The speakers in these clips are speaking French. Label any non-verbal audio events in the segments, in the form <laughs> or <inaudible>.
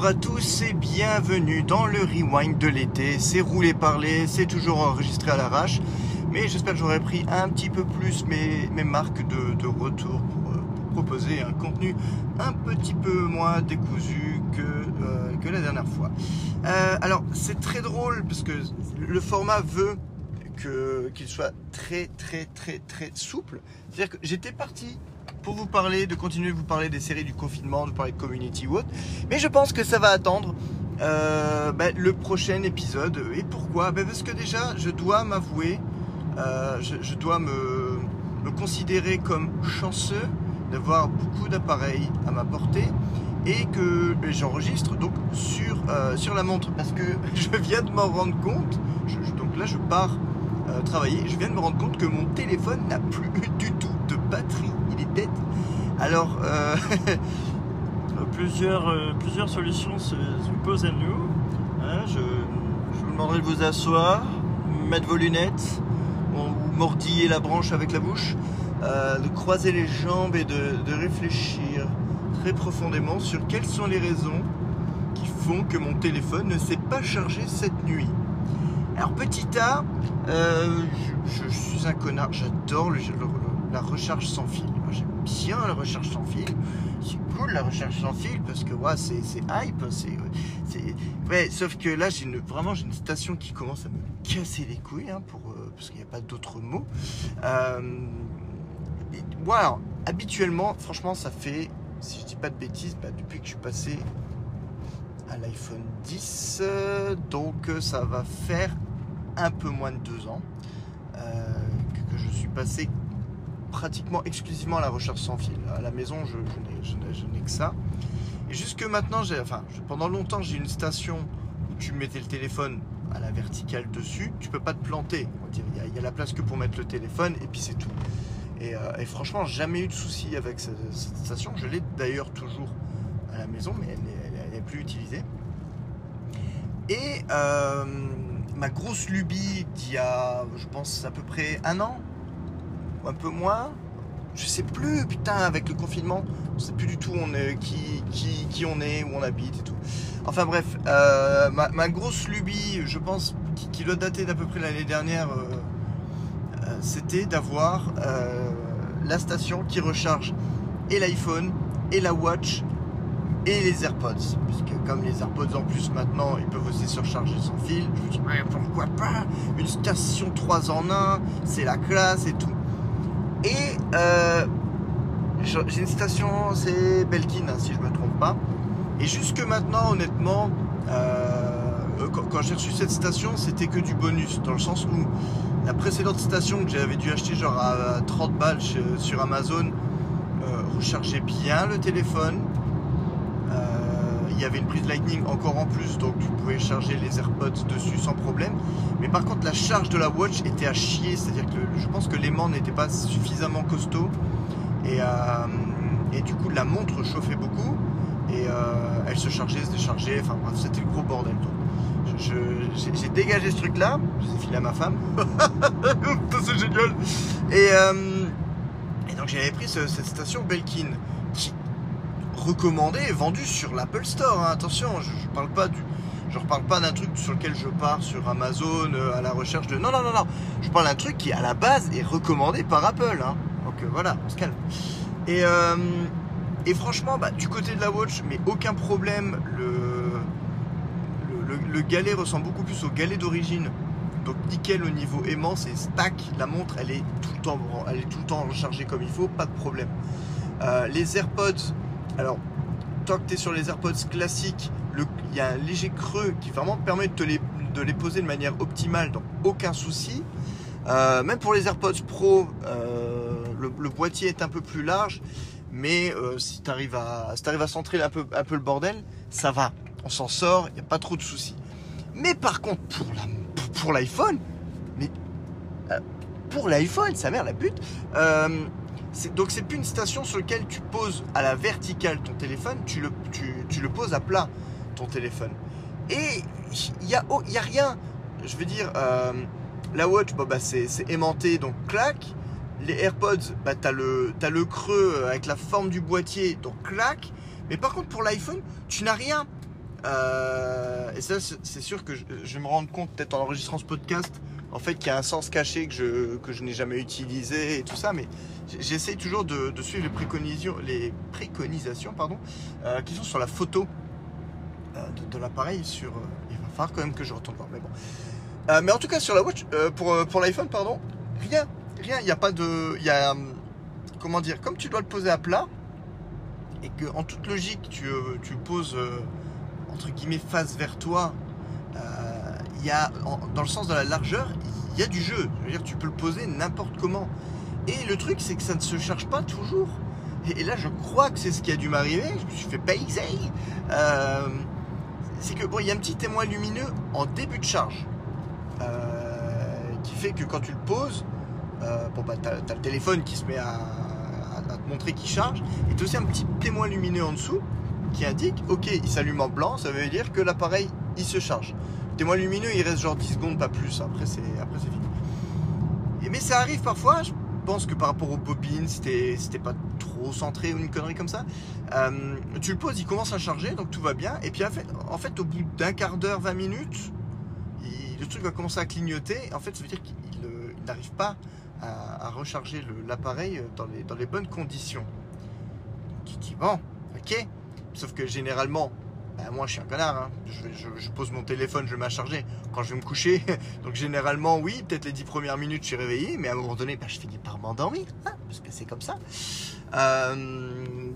Bonjour à tous et bienvenue dans le rewind de l'été. C'est roulé parler, c'est toujours enregistré à l'arrache, mais j'espère que j'aurai pris un petit peu plus mes, mes marques de, retour pour, euh, pour proposer un contenu un petit peu moins décousu que, euh, la dernière fois. Euh, alors c'est très drôle parce que le format veut qu'il soit très très très très souple. C'est-à-dire que j'étais parti pour vous parler, de continuer de vous parler des séries du confinement, de parler de Community ou autre. Mais je pense que ça va attendre euh, ben, le prochain épisode. Et pourquoi? Ben, Parce que déjà, je dois m'avouer, euh, je, dois me, considérer comme chanceux d'avoir beaucoup d'appareils à ma portée et que ben, j'enregistre donc sur, euh, sur la montre parce que <laughs> je viens de m'en rendre compte. Donc là, je pars travailler. Je viens de me rendre compte que mon téléphone n'a plus du tout de batterie. Alors, euh, <laughs> Plusieurs, euh, plusieurs solutions se s'imposent à nous. Hein, je, vous demanderai de vous asseoir, mettre vos lunettes, ou mordiller la branche avec la bouche, euh, de croiser les jambes et de, réfléchir très profondément sur quelles sont les raisons qui font que mon téléphone ne s'est pas chargé cette nuit. Alors petit A, je, suis un connard, j'adore la recharge sans fil. Bien la recharge sans fil. C'est cool la recharge sans fil parce que ouais, c'est hype, c'est ouais, sauf que là j'ai vraiment j'ai une station qui commence à me casser les couilles hein, pour euh, parce qu'il n'y a pas d'autre mot. Euh, habituellement, franchement, ça fait si je dis pas de bêtises, bah, depuis que je suis passé à l'iPhone 10, euh, donc euh, ça va faire un peu moins de deux ans que je suis passé pratiquement exclusivement à la recherche sans fil. À la maison, je, n'ai- que ça. Et jusque maintenant, enfin, pendant longtemps, j'ai une station où tu mettais le téléphone à la verticale dessus. Tu peux pas te planter. Il y, a, la place que pour mettre le téléphone et puis c'est tout. Et, euh, et franchement, jamais eu de souci avec cette, station. Je l'ai d'ailleurs toujours à la maison, mais elle n'est plus utilisée. Et euh, ma grosse lubie d'il y a, je pense, à peu près un an, un peu moins, je sais plus, putain, avec le confinement, on sait plus du tout on qui, qui, on est, où on habite et tout. Enfin bref, euh, ma, grosse lubie, je pense, qui, doit dater d'à peu près l'année dernière, euh, euh, c'était d'avoir la station qui recharge et l'iPhone, et la Watch, et les AirPods. Puisque comme les AirPods en plus maintenant, ils peuvent aussi se recharger sans fil. Je me dis, pourquoi pas? Une station 3 en 1, c'est la classe et tout. Euh, j'ai une station, c'est Belkin, hein, si je me trompe pas. Et jusque maintenant, honnêtement, euh, quand, j'ai reçu cette station, c'était que du bonus. Dans le sens où la précédente station que j'avais dû acheter genre à 30 balles sur Amazon euh, rechargeait bien le téléphone. Il y avait une prise Lightning encore en plus, donc tu pouvais charger les AirPods dessus sans problème. Mais par contre, la charge de la Watch était à chier, c'est-à-dire que je pense que l'aimant n'était pas suffisamment costaud. Et, euh, du coup, la montre chauffait beaucoup. Et euh, elle se chargeait, se déchargeait. Enfin c'était le gros bordel. J'ai dégagé ce truc-là. Je l'ai filé à ma femme. <laughs> C'est génial. Et, euh, et donc j'avais pris ce- cette station Belkin qui recommandée et vendue sur l'Apple Store. hein. Attention, je, je parle pas du, je reparle pas d'un truc sur lequel je pars sur Amazon euh, à la recherche de. Non, non, non, non. Je parle d'un truc qui à la base est recommandé par Apple. hein. Donc euh, voilà, on se calme. Et, euh, et franchement, bah, du côté de la Watch, mais aucun problème. Le, le, le- le galet ressemble beaucoup plus au galet d'origine. Donc nickel au niveau aimant, c'est stack. La montre, elle est tout le temps, elle est tout le temps rechargée comme il faut, pas de problème. Les AirPods, alors tant que tu es sur les AirPods classiques, il y a un léger creux qui vraiment permet de, les, poser de manière optimale, donc aucun souci. Euh, même pour les AirPods Pro, euh, le, boîtier est un peu plus large, mais euh, si tu arrives à, centrer un peu, le bordel, ça va. On s'en sort, il n'y a pas trop de soucis. Mais par contre, pour l'iPhone, mais pour l'iPhone, sa mère la pute. Donc c'est plus une station sur laquelle tu poses à la verticale ton téléphone, tu le, tu, tu le poses à plat ton téléphone. Et il n'y a, oh, y a rien. Je veux dire, euh, la watch, bon, bah, c'est aimanté, donc clac. Les AirPods, bah, tu as le creux avec la forme du boîtier, donc clac. Mais par contre, pour l'iPhone, tu n'as rien. Euh, et ça, c'est sûr que je, vais me rendre compte, peut-être en enregistrant ce podcast, en fait, qu'il y a un sens caché que je, que je n'ai jamais utilisé et tout ça, mais j'essaie toujours de, suivre les préconisations, les préconisations pardon, euh, qui sont sur la photo euh, de, l'appareil. Sur, il va falloir quand même que je retourne voir, mais bon. Mais en tout cas, sur la Watch, pour, pour l'iPhone, pardon, rien, rien, il n'y a pas de. Il y a. hum, Comment dire Comme tu dois le poser à plat, et que en toute logique, tu, tu poses. Entre guillemets face vers toi, euh, il y dans le sens de la largeur, il y a du jeu. Je veux dire, tu peux le poser n'importe comment. Et le truc, c'est que ça ne se charge pas toujours. Et, là, je crois que c'est ce qui a dû m'arriver. Je me suis fait. Euh, c'est que bon, il y a un petit témoin lumineux en début de charge euh, qui fait que quand tu le poses, euh, bon bah t'as, t'as le téléphone qui se met à te montrer qu'il charge, et t'as aussi un petit témoin lumineux en dessous qui indique, ok, il s'allume en blanc, ça veut dire que l'appareil il se charge. Le témoin lumineux, il reste genre 10 secondes, pas plus. Après c'est, après c'est fini. Mais ça arrive parfois. Je pense que par rapport aux bobines, c'était, c'était pas trop centré ou une connerie comme ça. Euh, tu le poses, il commence à charger, donc tout va bien. Et puis en fait, en fait au bout d'un quart d'heure, 20 minutes, il- le truc va commencer à clignoter. En fait, ça veut dire qu'il euh, n'arrive pas à, recharger l'appareil dans les, dans les bonnes conditions. Te dis, bon, ok. Sauf que généralement, bah, moi je suis un connard. hein. Je, vais- pose mon téléphone, je le mets à charger quand je vais me coucher. <laughs> Donc généralement, oui, peut-être les 10 premières minutes je suis réveillé, mais à un moment donné, bah, je finis par m'endormir. hein, parce que c'est comme ça. Euh,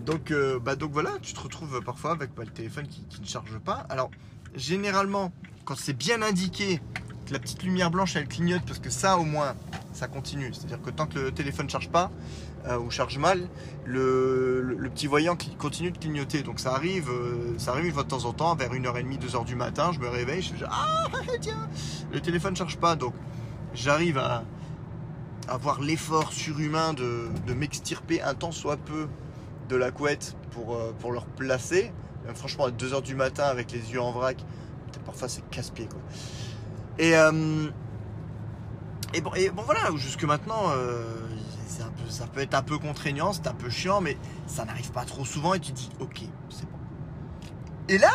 donc, euh, bah, donc voilà, tu te retrouves parfois avec bah, le téléphone qui, ne charge pas. Alors, généralement, quand c'est bien indiqué la petite lumière blanche elle clignote, parce que ça au moins, ça continue. C'est-à-dire que tant que le téléphone ne charge pas euh, charge mal, le, petit voyant qui continue de clignoter. Donc ça arrive, euh, ça arrive de temps en temps, vers 1h30, 2h du matin, je me réveille, je fais Ah tiens, le téléphone ne charge pas. Donc j'arrive à avoir l'effort surhumain de, m'extirper un temps soit peu de la couette pour, euh, pour le replacer. Franchement, à 2h du matin avec les yeux en vrac, parfois c'est casse-pied quoi. Et, euh, et, bon, et bon voilà, jusque maintenant, ça peut être un peu contraignant, c'est un peu chiant, mais ça n'arrive pas trop souvent et tu dis ok, c'est bon. Et là,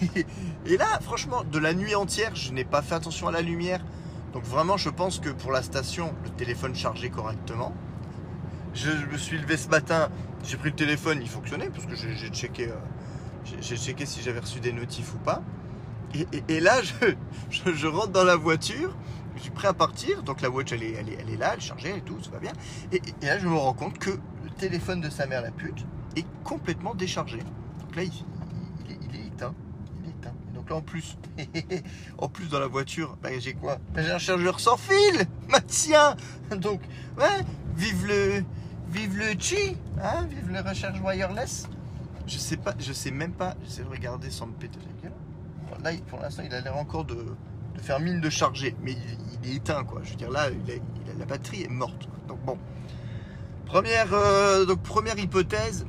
<laughs> et là, franchement, de la nuit entière, je n'ai pas fait attention à la lumière. Donc vraiment, je pense que pour la station, le téléphone chargeait correctement. Je, me suis levé ce matin, j'ai pris le téléphone, il fonctionnait parce que j'ai checké, euh, j'ai- checké si j'avais reçu des notifs ou pas. Et, là, <laughs> je- je rentre dans la voiture, je suis prêt à partir. Donc la watch, elle est, elle est, elle est là, elle est chargée et tout, ça va bien. Et, là, je me rends compte que le téléphone de sa mère, la pute, est complètement déchargé. Donc là, il, est, il est éteint. Il est éteint. Et donc là, en plus, <laughs> en plus dans la voiture, bah, j'ai quoi? Bah, J'ai un chargeur sans fil <laughs> tiens Donc, ouais, vive le, vive le chi, hein, vive le recharge wireless. Je sais pas, je sais même pas, j'essaie de regarder sans me péter la gueule. Là, pour l'instant, il a l'air encore de, de faire mine de charger, mais il, est éteint, quoi. Je veux dire, là, la batterie est morte. Donc bon. Première, euh, donc, première hypothèse,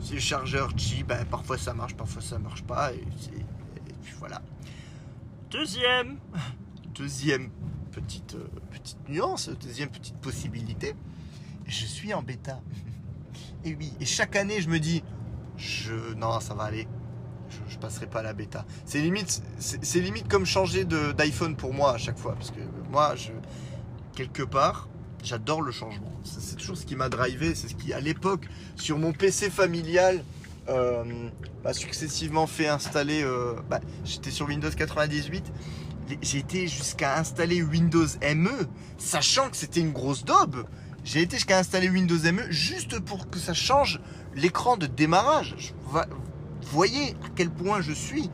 c'est le chargeur Qi, ben, parfois ça marche, parfois ça marche pas, et puis voilà. Deuxième, <laughs> Deuxième petite, euh, petite nuance, deuxième petite possibilité, je suis en bêta. <laughs> Et oui, et chaque année je me dis, je, non, ça va aller, je, passerai pas à la bêta. C'est limite, c'est limite comme changer d'iPhone pour moi à chaque fois, parce que moi, je, quelque part, j'adore le changement. C'est toujours ce qui m'a drivé, c'est ce qui, à l'époque, sur mon PC familial, euh, m'a successivement fait installer. euh, bah, J'étais sur Windows 98. J'ai été jusqu'à installer Windows ME, sachant que c'était une grosse daube. J'ai été jusqu'à installer Windows ME juste pour que ça change l'écran de démarrage. Voyez à quel point je suis,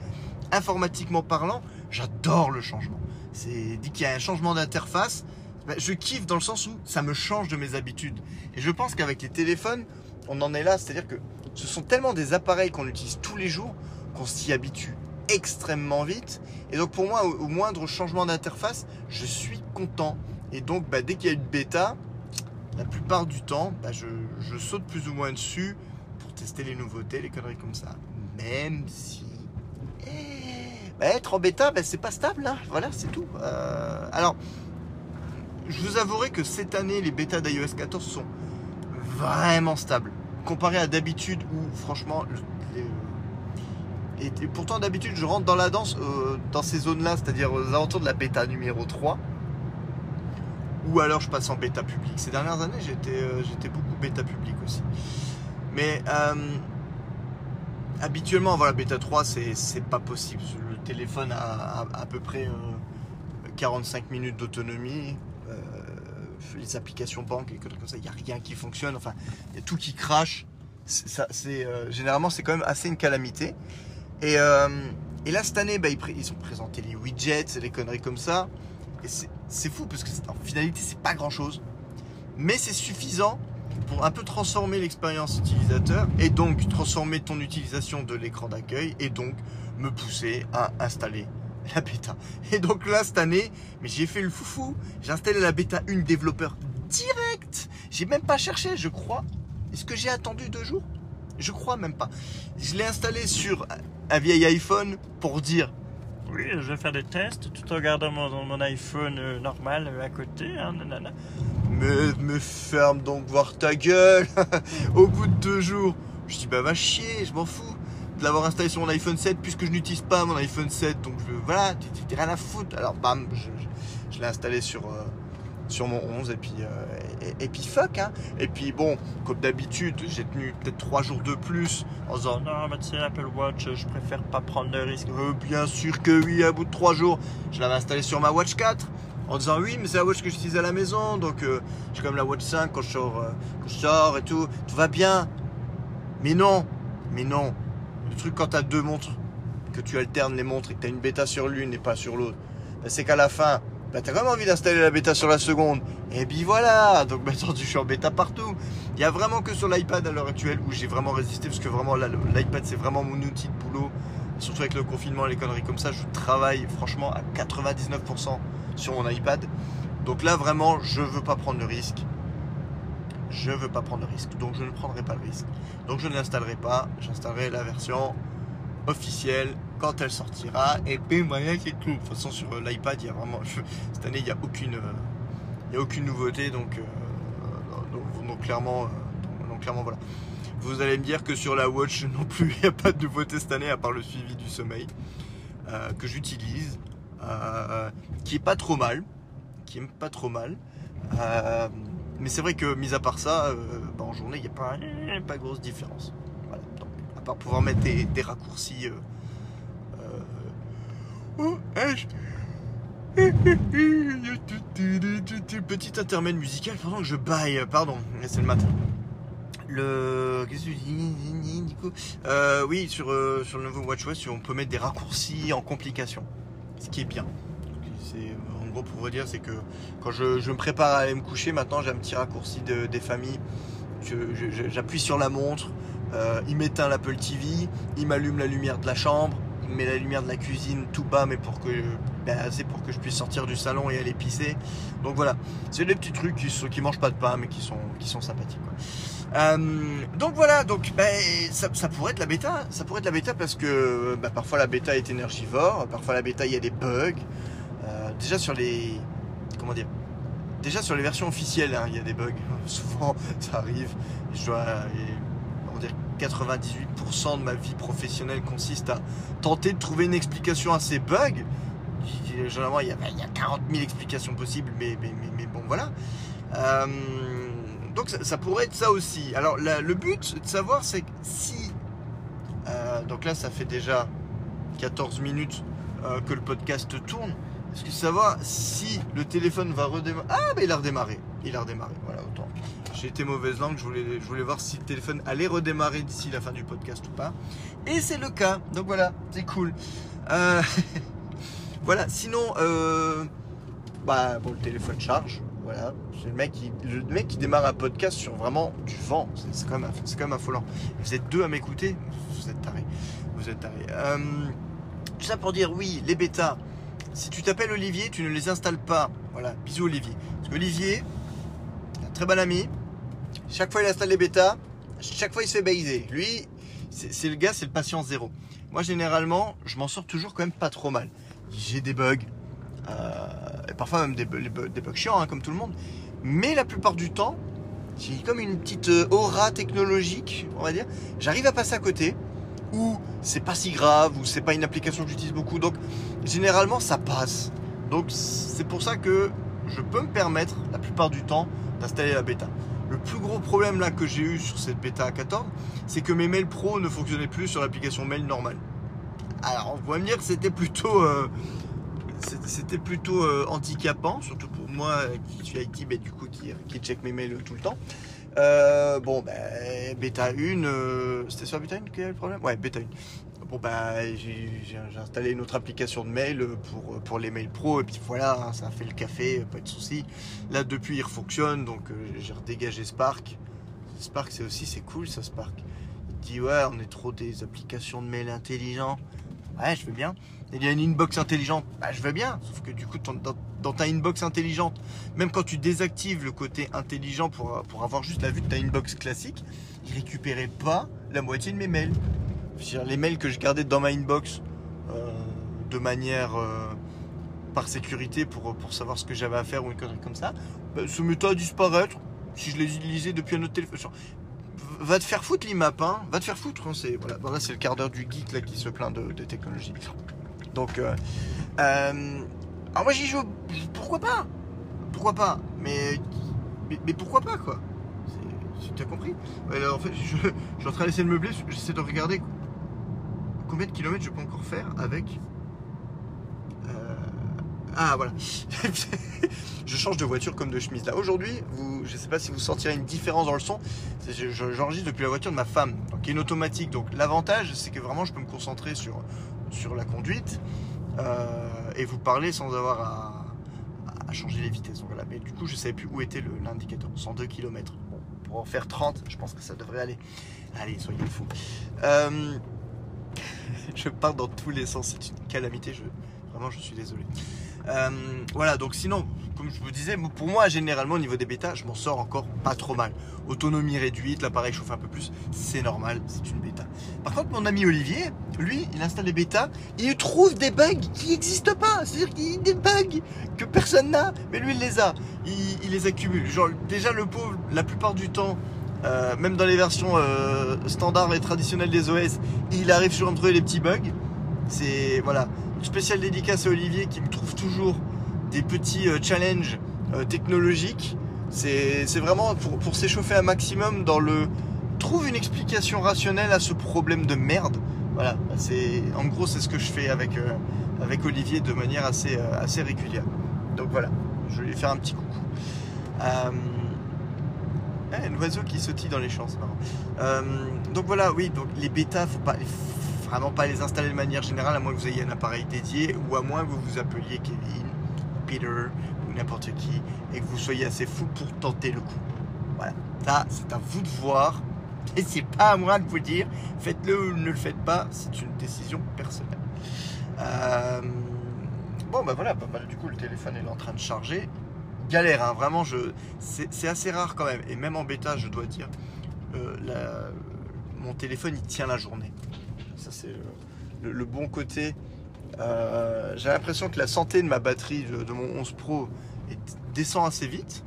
informatiquement parlant, j'adore le changement. C'est dit qu'il y a un changement d'interface. ben, je kiffe dans le sens où ça me change de mes habitudes. Et je pense qu'avec les téléphones, on en est là. C'est-à-dire que ce sont tellement des appareils qu'on utilise tous les jours qu'on s'y habitue extrêmement vite. Et donc pour moi, au, au moindre changement d'interface, je suis content. Et donc bah, dès qu'il y a une bêta, la plupart du temps, bah, je, je saute plus ou moins dessus pour tester les nouveautés, les conneries comme ça. Même si eh, bah, être en bêta, bah, c'est pas stable. hein. Voilà, c'est tout. Euh, alors, je vous avouerai que cette année, les bêtas d'iOS 14 sont vraiment stables. Comparé à d'habitude où, franchement, Et, pourtant, d'habitude, je rentre dans la danse euh, dans ces zones-là, c'est-à-dire aux alentours de la bêta numéro 3. Ou alors je passe en bêta public. Ces dernières années, j'étais euh, beaucoup bêta public aussi. Mais habituellement, voilà, bêta 3, c'est pas possible. Le téléphone a à, peu près euh, 45 minutes d'autonomie. Euh, les applications banques et comme ça, il n'y a rien qui fonctionne. Enfin, il y a tout qui crache. Euh, généralement, c'est quand même assez une calamité. Et, euh, et là, cette année, bah, ils, ont présenté les widgets et les conneries comme ça. Et c'est, fou parce que en finalité, c'est pas grand chose. Mais c'est suffisant pour un peu transformer l'expérience utilisateur et donc transformer ton utilisation de l'écran d'accueil et donc me pousser à installer <laughs> la bêta. Et donc là, cette année, mais j'ai fait le foufou. J'ai installé la bêta 1 développeur direct. J'ai même pas cherché, je crois. Est-ce que j'ai attendu deux jours? Je crois même pas. Je l'ai installé sur un vieil iPhone pour dire Oui, je vais faire des tests tout en regardant mon, iPhone euh, normal euh, à côté. Hein, nanana. Mais, mais ferme donc voir ta gueule <laughs> Au bout de deux jours, je dis bah va chier, je m'en fous de l'avoir installé sur mon iPhone 7 puisque je n'utilise pas mon iPhone 7 donc je, voilà, t'es- rien à foutre. Alors bam, je l'ai installé sur, euh, sur mon 11 et puis, euh, et, puis fuck hein. Et puis bon, comme d'habitude, j'ai tenu peut-être trois jours de plus en disant Non, mais tu sais, Apple Watch, je préfère pas prendre de risques. euh, bien sûr que oui, à bout de trois jours, je l'avais installé sur ma Watch 4 en disant oui, mais c'est la Watch que j'utilise à la maison, donc euh, j'ai comme la Watch 5 quand je, sors, euh, quand je sors et tout, tout va bien. Mais non, mais non. Le truc quand tu as deux montres, que tu alternes les montres et que tu as une bêta sur l'une et pas sur l'autre, ben, c'est qu'à la fin, ben, tu as quand même envie d'installer la bêta sur la seconde. Et puis voilà, donc maintenant je suis en bêta partout. Il y a vraiment que sur l'iPad à l'heure actuelle où j'ai vraiment résisté parce que vraiment l'iPad c'est vraiment mon outil de boulot. Surtout avec le confinement et les conneries comme ça, je travaille franchement à 99% sur mon iPad. Donc là vraiment, je veux pas prendre le risque. Je veux pas prendre le risque, donc je ne prendrai pas le risque. Donc je ne l'installerai pas, j'installerai la version officielle quand elle sortira. Et puis voilà, c'est tout. De toute façon sur euh, l'iPad, il y a vraiment cette année, il n'y a aucune, euh, il y a aucune nouveauté, donc, euh, donc, clairement, donc clairement voilà. Vous allez me dire que sur la Watch <laughs> non plus, il n'y a pas de nouveauté cette année à part le suivi du sommeil que j'utilise, qui est pas trop mal, qui est pas trop mal. Mais c'est vrai que mis à part ça, bah, en journée, il n'y a pas, pas grosse différence. À part pouvoir mettre des, des raccourcis. euh, euh, oh, eh, <laughs> Petit intermède musical pendant que je baille, pardon, c'est le matin. Le. Qu'est-ce que tu dis, Euh, Oui, sur, euh, sur le nouveau WatchOS, on peut mettre des raccourcis en complication. Ce qui est bien. En gros, pour vous dire, c'est que quand je, me prépare à aller me coucher, maintenant j'ai un petit raccourci de- des familles. J'appuie sur la montre, euh, il m'éteint l'Apple TV, il m'allume la lumière de la chambre, il met la lumière de la cuisine tout bas, mais pour que, ben, assez pour que je puisse sortir du salon et aller pisser. Donc voilà, c'est des petits trucs qui, sont, qui mangent pas de pain, mais qui sont, qui sont sympathiques. Euh, donc voilà, donc ben, ça, pourrait être la bêta, ça pourrait être la bêta parce que ben, parfois la bêta est énergivore, parfois la bêta il y a des bugs. Euh, déjà sur les, comment dire, déjà sur les versions officielles, hein, il y a des bugs. <laughs> Souvent, ça arrive. 98% de ma vie professionnelle consiste à tenter de trouver une explication à ces bugs. Généralement, il y a, il y a 40 000 explications possibles, mais, bon, voilà. Euh, donc ça, pourrait être ça aussi. Alors le but de savoir c'est que si... euh, donc là ça fait déjà 14 minutes euh, que le podcast tourne. Est-ce que savoir si le téléphone va redémarrer Ah mais il a redémarré. Il a redémarré. Voilà autant. J'ai été mauvaise langue. Je voulais, je voulais voir si le téléphone allait redémarrer d'ici la fin du podcast ou pas. Et c'est le cas. Donc voilà, c'est cool. Euh, <laughs> voilà. Sinon, euh, bah bon, le téléphone charge. Voilà. C'est le mec qui, le mec qui démarre un podcast sur vraiment du vent. C'est- quand même, quand même affolant. Vous êtes deux à m'écouter? Vous êtes tarés. Vous êtes tarés. Euh, tout ça pour dire oui, les bêtas. Si tu t'appelles Olivier, tu ne les installes pas. Voilà, bisous Olivier. Parce qu'Olivier, très bon ami. Chaque fois il installe les bêtas, chaque fois il se fait baiser. Lui, c'est le gars, c'est le patient zéro. Moi généralement, je m'en sors toujours quand même pas trop mal. J'ai des bugs, euh, et parfois même des bugs chiants, hein, comme tout le monde. Mais la plupart du temps, j'ai comme une petite euh, aura technologique, on va dire. J'arrive à passer à côté. ou c'est pas si grave, ou c'est pas une application que j'utilise beaucoup. Donc généralement ça passe. Donc c'est pour ça que je peux me permettre la plupart du temps d'installer la bêta. Le plus gros problème là que j'ai eu sur cette bêta 14, c'est que mes mails pro ne fonctionnaient plus sur l'application mail normale. Alors on pourrait me dire que c'était plutôt, euh, c'était plutôt euh, handicapant, surtout pour moi qui suis IT, mais du coup qui, qui check mes mails tout le temps. Euh, bon, ben, bêta 1, c'était sur bêta 1 qu'il y a le problème? Ouais, bêta 1. Bon, bah, j'ai installé une autre application de mail pour, pour les mails pro, et puis voilà, hein, ça a fait le café, pas de souci. Là, depuis, il fonctionne, donc j'ai redégagé Spark. Spark, c'est aussi, c'est cool ça, Spark. Il dit, ouais, on est trop des applications de mail intelligents. Ouais, je veux bien. Il y a une inbox intelligente, bah, je veux bien. Sauf que du coup, dans, ta inbox intelligente, même quand tu désactives le côté intelligent pour, pour avoir juste la vue de ta inbox classique, il récupérait pas la moitié de mes mails. Les mails que je gardais dans ma inbox euh, de manière euh, par sécurité pour, pour savoir ce que j'avais à faire ou une connerie comme ça, bah, se mettait à disparaître si je les lisais depuis un autre téléphone va te faire foutre l'IMAP, hein. va te faire foutre. Hein. c'est voilà, c'est le quart d'heure du geek là qui se plaint de, de technologie. Donc, euh, euh, alors moi j'y joue. Pourquoi pas? Pourquoi pas? Mais, mais, pourquoi pas quoi? Tu as compris? En fait, je, je, suis en train d'essayer de meubler. J'essaie de regarder combien de kilomètres je peux encore faire avec ah voilà. <laughs> je change de voiture comme de chemise là. Aujourd'hui, je ne sais pas si vous sentirez une différence dans le son. J'enregistre depuis la voiture de ma femme, qui est une automatique. Donc l'avantage, c'est que vraiment, je peux me concentrer sur, la conduite euh, et vous parler sans avoir à, changer les vitesses. voilà. Mais du coup, je ne savais plus où était l'indicateur. 102 km. Pour en faire 30, je pense que ça devrait aller. Allez, soyez fous. Euh, <laughs> je pars dans tous les sens. C'est une calamité. Vraiment, je suis désolé. Euh, voilà, donc sinon, comme je vous disais, pour moi, généralement, au niveau des bêtas, je m'en sors encore pas trop mal. Autonomie réduite, l'appareil chauffe un peu plus, c'est normal, c'est une bêta. Par contre, mon ami Olivier, lui, il installe les bêtas, il trouve des bugs qui n'existent pas. C'est-à-dire qu'il y a des bugs que personne n'a, mais lui, il les a. Il, les accumule. Genre, déjà, le pauvre, la plupart du temps, euh, même dans les versions euh, standards et traditionnelles des OS, il arrive sur un trouver les petits bugs. C'est voilà, une spéciale dédicace à Olivier qui me trouve toujours des petits euh, challenges euh, technologiques. C'est vraiment pour, s'échauffer un maximum dans le trouve une explication rationnelle à ce problème de merde. Voilà, c'est en gros c'est ce que je fais avec, euh, avec Olivier de manière assez, assez régulière. Donc voilà, je vais lui faire un petit coucou. Euh, un oiseau qui sautille dans les champs, c'est marrant. donc voilà, oui, donc les bêtas, faut pas, vraiment pas les installer de manière générale, à moins que vous ayez un appareil dédié ou à moins que vous vous appeliez Kevin, Peter ou n'importe qui et que vous soyez assez fou pour tenter le coup. Voilà, ça c'est à vous de voir <laughs> et c'est pas à moi de vous dire faites-le ou ne le faites pas, c'est une décision personnelle. Euh, bon bah voilà, bah, du coup le téléphone est en train de charger. Galère, hein, vraiment, je, c'est assez rare quand même. Et même en bêta, je dois dire, euh, mon téléphone il tient la journée. Ça, c'est le, bon côté. Euh, j'ai l'impression que la santé de ma batterie de, mon 11 Pro descend assez vite.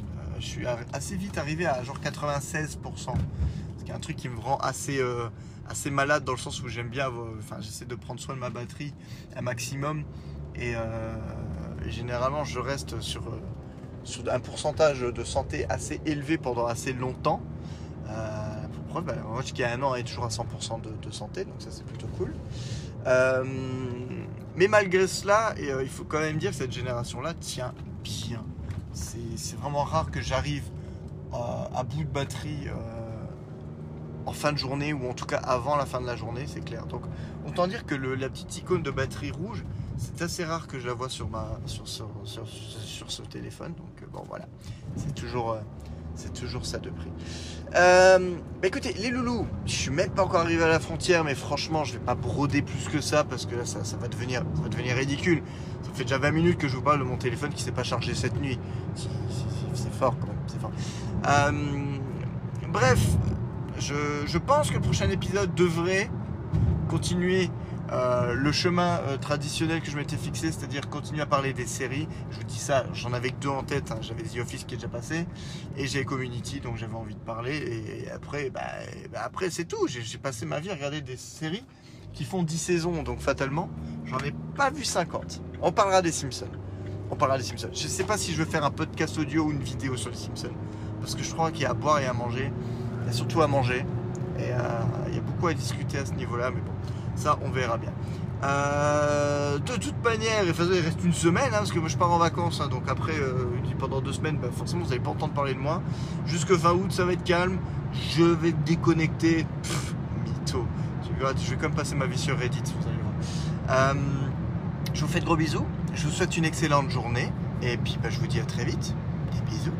Euh, je suis assez vite arrivé à genre 96%. C'est un truc qui me rend assez, euh, assez malade dans le sens où j'aime bien, enfin j'essaie de prendre soin de ma batterie un maximum. Et généralement je reste sur, sur un pourcentage de santé assez élevé pendant assez longtemps. Bah, moi, qui a un an est toujours à 100% de, santé, donc ça c'est plutôt cool. Euh, mais malgré cela, euh, il faut quand même dire que cette génération-là tient bien. C'est vraiment rare que j'arrive à, bout de batterie euh, en fin de journée ou en tout cas avant la fin de la journée, c'est clair. Donc autant dire que la petite icône de batterie rouge, c'est assez rare que je la vois sur, ma, sur, sur, sur ce téléphone. Donc bon voilà, c'est toujours c'est toujours ça de prix. Euh, bah écoutez, les loulous, je suis même pas encore arrivé à la frontière, mais franchement, je vais pas broder plus que ça parce que là, ça, va, devenir, va devenir ridicule. Ça fait déjà 20 minutes que je vous parle de mon téléphone qui s'est pas chargé cette nuit. C'est fort quand même, c'est fort. Euh, bref, je, pense que le prochain épisode devrait continuer Euh, le chemin euh, traditionnel que je m'étais fixé, c'est-à-dire continuer à parler des séries. Je vous dis ça, j'en avais que deux en tête. hein. J'avais The Office qui est déjà passé et j'ai Community, donc j'avais envie de parler. Et après, bah, bah, après c'est tout. J'ai passé ma vie à regarder des séries qui font 10 saisons, donc fatalement, j'en ai pas vu 50. On parlera des Simpsons. On parlera des Simpsons. Je sais pas si je veux faire un podcast audio ou une vidéo sur les Simpsons, parce que je crois qu'il y a à boire et à manger. Il y a surtout à manger. Et euh, il y a beaucoup à discuter à ce niveau-là, mais bon, ça on verra bien. Euh, de toute manière, il reste une semaine, hein, parce que moi je pars en vacances, hein, donc après, euh, pendant deux semaines, bah, forcément vous n'allez pas entendre parler de moi. Jusque fin août, ça va être calme. Je vais déconnecter. Pff, mytho. Je vais quand même passer ma vie sur Reddit, vous allez voir. Euh, je vous fais de gros bisous. Je vous souhaite une excellente journée. Et puis bah, je vous dis à très vite. Des bisous.